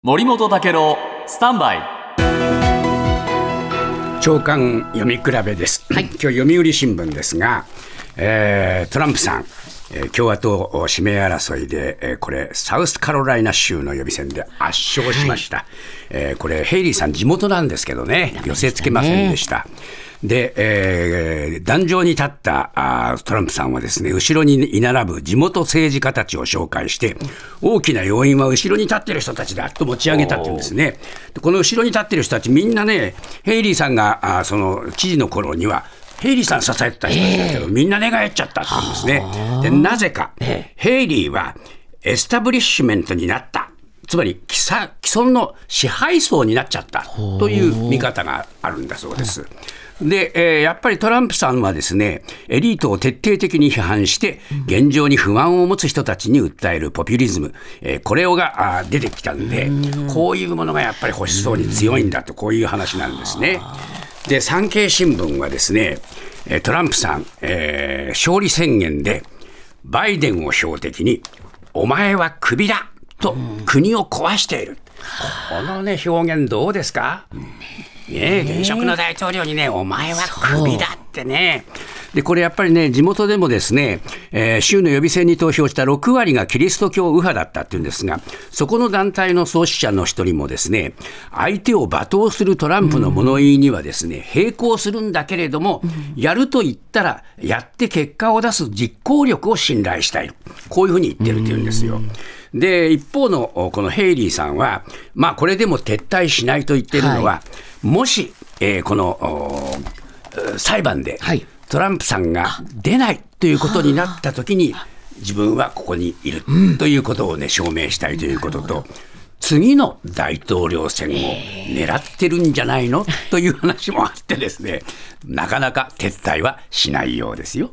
森本武郎スタンバイ。長官読み比べです、今日読売新聞ですが、えートランプさん、えー共和党指名争いで、えーこれサウスカロライナ州の予備選で圧勝しました、えーこれヘイリーさん地元なんですけどね。寄せつけませんでしたで、えー壇上に立ったあートランプさんはですね後ろに居並ぶ地元政治家たちを紹介して大きな要因は後ろに立ってる人たちだと持ち上げたっていうんですね。でこの後ろに立ってる人たちみんなねヘイリーさんがあーその知事の頃にはヘイリーさん支えてた人だけど、みんな寝返っちゃったって言うんですね。でなぜか、ヘイリーはエスタブリッシュメントになった。つまり既存の支配層になっちゃったという見方があるんだそうです。で、えーやっぱりトランプさんはですね、エリートを徹底的に批判して、現状に不安を持つ人たちに訴えるポピュリズム、えーこれをがあー出てきたんで、こういうものがやっぱり保守層に強いんだと、こういう話なんですね。で、産経新聞はですね、えートランプさん、えー勝利宣言で、バイデンを標的に、お前はクビだと国を壊している。このね、表現どうですか、ねえ現職の大統領にね、お前はクビだってね。で、これやっぱりね、地元でもですね、えー州の予備選に投票した6割がキリスト教右派だったっていうんですが、そこの団体の創始者の一人もですね、相手を罵倒するトランプの物言いにはですね、並行するんだけれども、やると言ったら、やって結果を出す実行力を信頼したい。こういうふうに言ってるっていうんですよ。で、一方のおこのヘイリーさんは、まあ、これでも撤退しないと言ってるのは、もし、えーこのお裁判ではいトランプさんが出ないということになったときに、自分はここにいるということをね、証明したいということと、次の大統領選を狙ってるんじゃないの？という話もあってですね、なかなか撤退はしないようですよ。